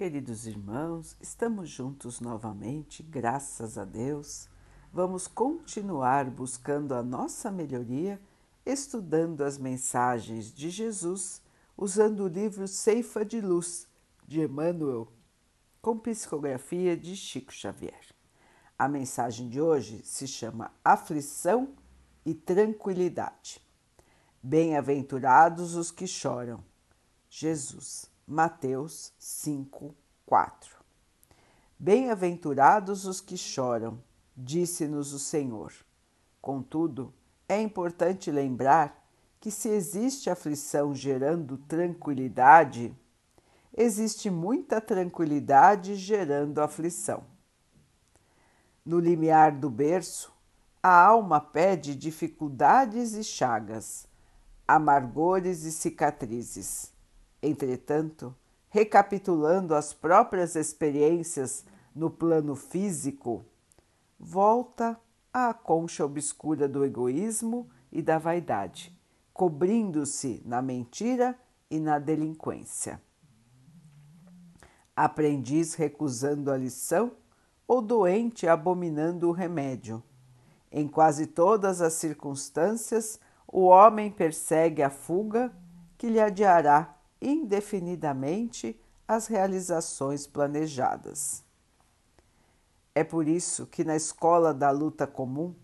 Queridos irmãos, estamos juntos novamente, graças a Deus. Vamos continuar buscando a nossa melhoria, estudando as mensagens de Jesus, usando o livro Ceifa de Luz, de Emmanuel, com psicografia de Chico Xavier. A mensagem de hoje se chama Aflição e Tranquilidade. Bem-aventurados os que choram. Jesus. Mateus 5, 4. Bem-aventurados os que choram, disse-nos o Senhor. Contudo, é importante lembrar que se existe aflição gerando tranquilidade, existe muita tranquilidade gerando aflição. No limiar do berço, a alma pede dificuldades e chagas, amargores e cicatrizes Entretanto, recapitulando as próprias experiências no plano físico, volta à concha obscura do egoísmo e da vaidade, cobrindo-se na mentira e na delinquência. Aprendiz recusando a lição ou doente abominando o remédio. Em quase todas as circunstâncias, o homem persegue a fuga que lhe adiará indefinidamente as realizações planejadas. É por isso que na escola da luta comum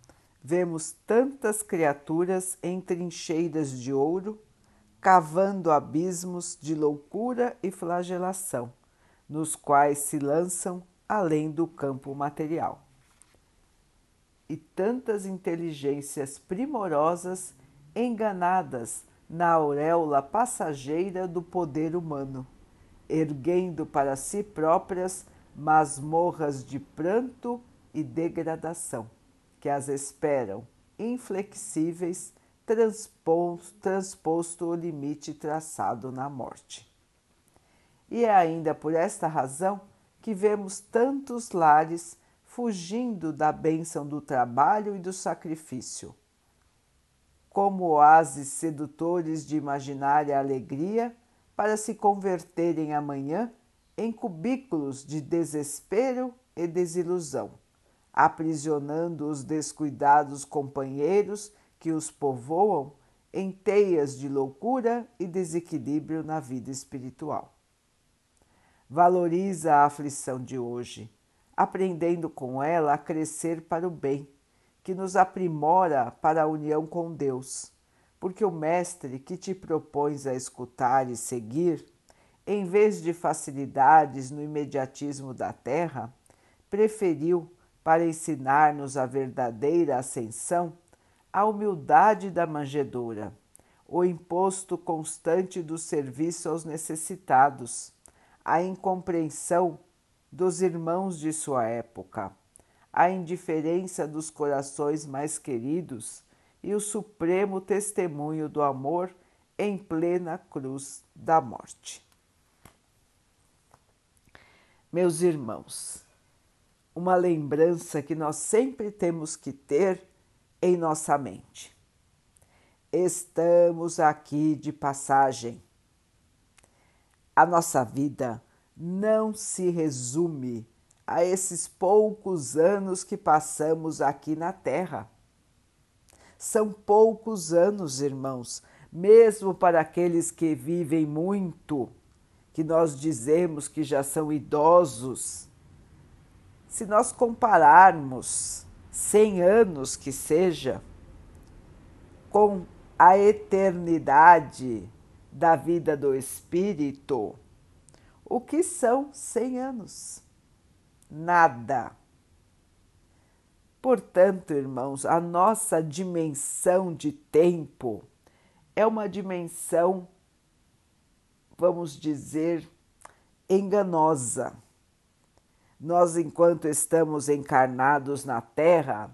vemos tantas criaturas em trincheiras de ouro, cavando abismos de loucura e flagelação, nos quais se lançam além do campo material. E tantas inteligências primorosas enganadas na auréola passageira do poder humano, erguendo para si próprias masmorras de pranto e degradação, que as esperam, inflexíveis, transposto o limite traçado na morte. E é ainda por esta razão que vemos tantos lares fugindo da bênção do trabalho e do sacrifício como oásis sedutores de imaginária alegria, para se converterem amanhã em cubículos de desespero e desilusão, aprisionando os descuidados companheiros que os povoam em teias de loucura e desequilíbrio na vida espiritual. Valoriza a aflição de hoje, aprendendo com ela a crescer para o bem que nos aprimora para a união com Deus, porque o Mestre que te propões a escutar e seguir, em vez de facilidades no imediatismo da terra, preferiu, para ensinar-nos a verdadeira ascensão, a humildade da manjedoura, o imposto constante do serviço aos necessitados, a incompreensão dos irmãos de sua época a indiferença dos corações mais queridos e o supremo testemunho do amor em plena cruz da morte. Meus irmãos, uma lembrança que nós sempre temos que ter em nossa mente. Estamos aqui de passagem. A nossa vida não se resume a esses poucos anos que passamos aqui na Terra. São poucos anos, irmãos, mesmo para aqueles que vivem muito, que nós dizemos que já são idosos. Se nós compararmos 100 anos que seja com a eternidade da vida do espírito, o que são 100 anos? Nada. Portanto, irmãos, a nossa dimensão de tempo é uma dimensão, vamos dizer, enganosa. Nós, enquanto estamos encarnados na Terra,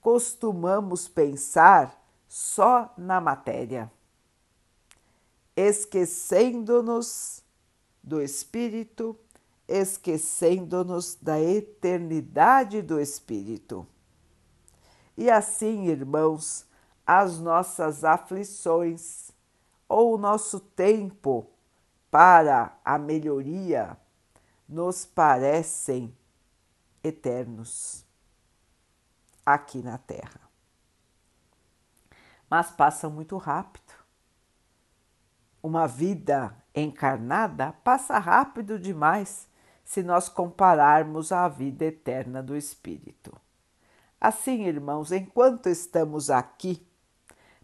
costumamos pensar só na matéria, esquecendo-nos do espírito esquecendo-nos da eternidade do Espírito. E assim, irmãos, as nossas aflições ou o nosso tempo para a melhoria nos parecem eternos aqui na Terra. Mas passam muito rápido. Uma vida encarnada passa rápido demais se nós compararmos à vida eterna do Espírito. Assim, irmãos, enquanto estamos aqui,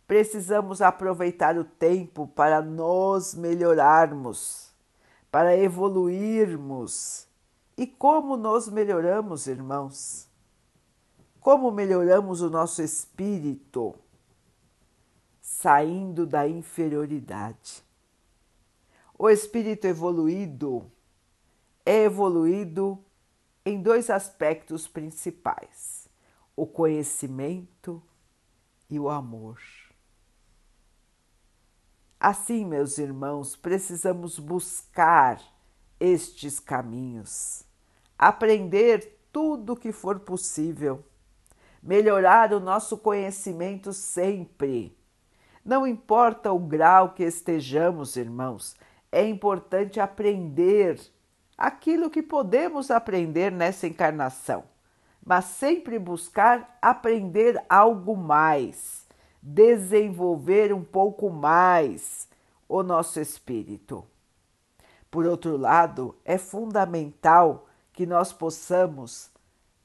precisamos aproveitar o tempo para nos melhorarmos, para evoluirmos. E como nos melhoramos, irmãos? Como melhoramos o nosso espírito? Saindo da inferioridade. O espírito evoluído é evoluído em dois aspectos principais: o conhecimento e o amor. Assim, meus irmãos, precisamos buscar estes caminhos, aprender tudo o que for possível, melhorar o nosso conhecimento sempre. Não importa o grau que estejamos, irmãos, é importante aprender aquilo que podemos aprender nessa encarnação, mas sempre buscar aprender algo mais desenvolver um pouco mais o nosso espírito. Por outro lado, é fundamental que nós possamos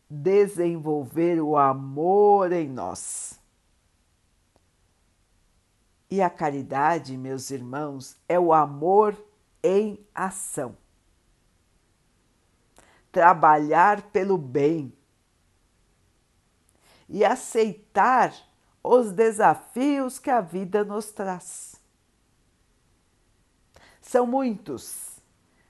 desenvolver o amor em nós. E a caridade, meus irmãos, é o amor em ação. Trabalhar pelo bem e aceitar os desafios que a vida nos traz. São muitos,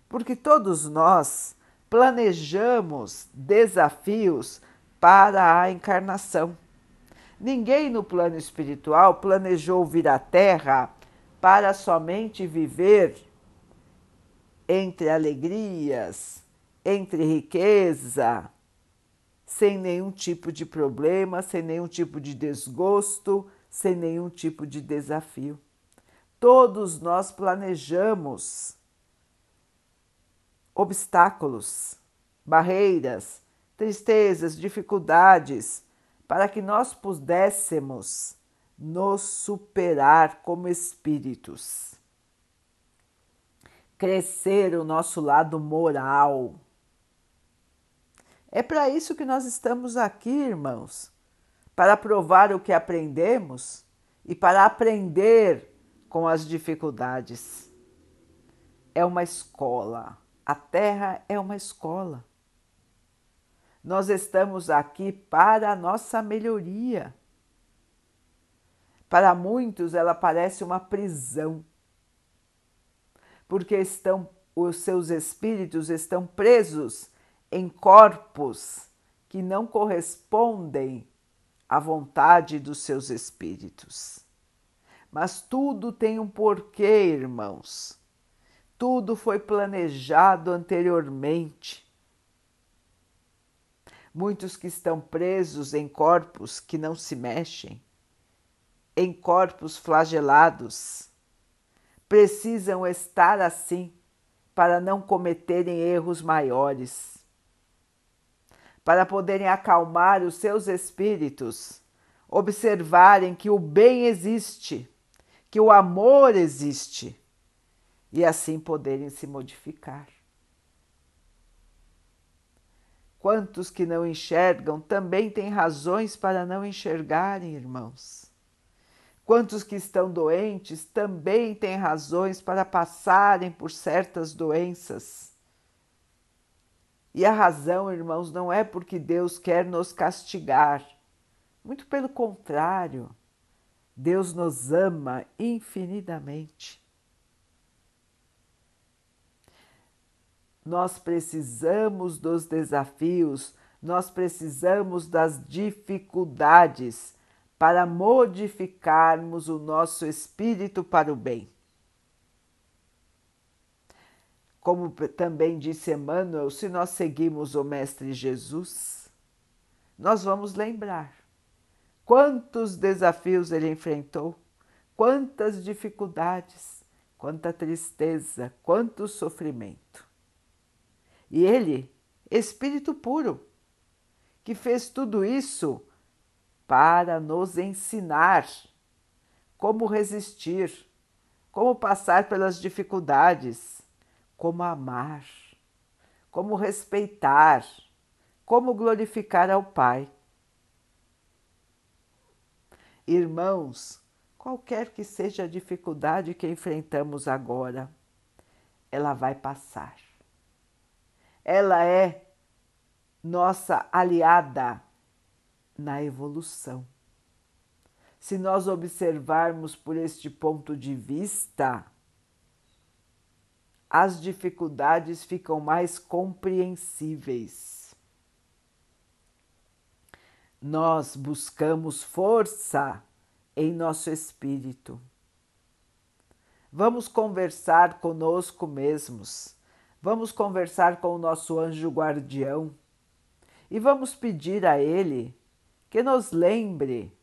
porque todos nós planejamos desafios para a encarnação. Ninguém no plano espiritual planejou vir à Terra para somente viver entre alegrias, entre riqueza, sem nenhum tipo de problema, sem nenhum tipo de desgosto, sem nenhum tipo de desafio. Todos nós planejamos obstáculos, barreiras, tristezas, dificuldades, para que nós pudéssemos nos superar como espíritos, crescer o nosso lado moral é para isso que nós estamos aqui, irmãos, para provar o que aprendemos e para aprender com as dificuldades. É uma escola, a Terra é uma escola. Nós estamos aqui para a nossa melhoria. Para muitos, ela parece uma prisão, porque estão os seus espíritos estão presos em corpos que não correspondem à vontade dos seus espíritos. Mas tudo tem um porquê, irmãos. Tudo foi planejado anteriormente. Muitos que estão presos em corpos que não se mexem, em corpos flagelados, precisam estar assim para não cometerem erros maiores para poderem acalmar os seus espíritos, observarem que o bem existe, que o amor existe e assim poderem se modificar. Quantos que não enxergam também têm razões para não enxergarem, irmãos. Quantos que estão doentes também têm razões para passarem por certas doenças. E a razão, irmãos, não é porque Deus quer nos castigar. Muito pelo contrário, Deus nos ama infinitamente. Nós precisamos dos desafios, nós precisamos das dificuldades para modificarmos o nosso espírito para o bem. Como também disse Emmanuel, se nós seguimos o Mestre Jesus, nós vamos lembrar quantos desafios ele enfrentou, quantas dificuldades, quanta tristeza, quanto sofrimento. E ele, Espírito puro, que fez tudo isso para nos ensinar como resistir, como passar pelas dificuldades, como amar, como respeitar, como glorificar ao Pai. Irmãos, qualquer que seja a dificuldade que enfrentamos agora, ela vai passar. Ela é nossa aliada na evolução. Se nós observarmos por este ponto de vista, as dificuldades ficam mais compreensíveis. Nós buscamos força em nosso espírito. Vamos conversar conosco mesmos, vamos conversar com o nosso anjo guardião. E vamos pedir a ele que nos lembre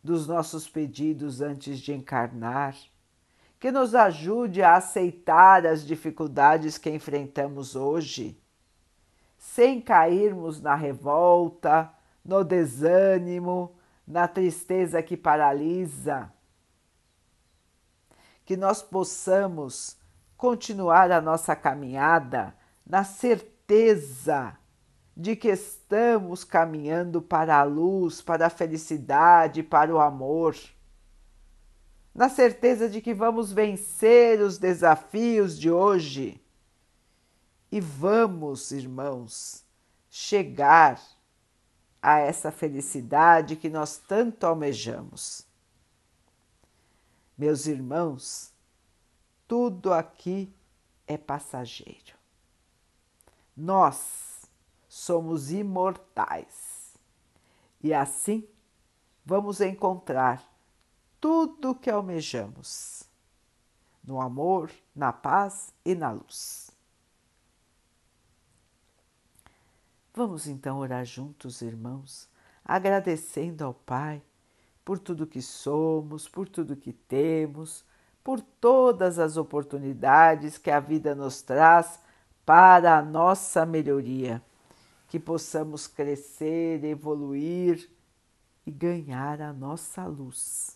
dos nossos pedidos antes de encarnar, que nos ajude a aceitar as dificuldades que enfrentamos hoje sem cairmos na revolta, no desânimo, na tristeza que paralisa. Que nós possamos continuar a nossa caminhada na certeza de que estamos caminhando para a luz, para a felicidade, para o amor. Na certeza de que vamos vencer os desafios de hoje e vamos, irmãos, chegar a essa felicidade que nós tanto almejamos. Meus irmãos, tudo aqui é passageiro. Nós somos imortais e assim vamos encontrar tudo o que almejamos no amor, na paz e na luz. Vamos então orar juntos, irmãos, agradecendo ao Pai por tudo que somos, por tudo que temos, por todas as oportunidades que a vida nos traz para a nossa melhoria, que possamos crescer, evoluir e ganhar a nossa luz.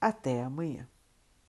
Até amanhã.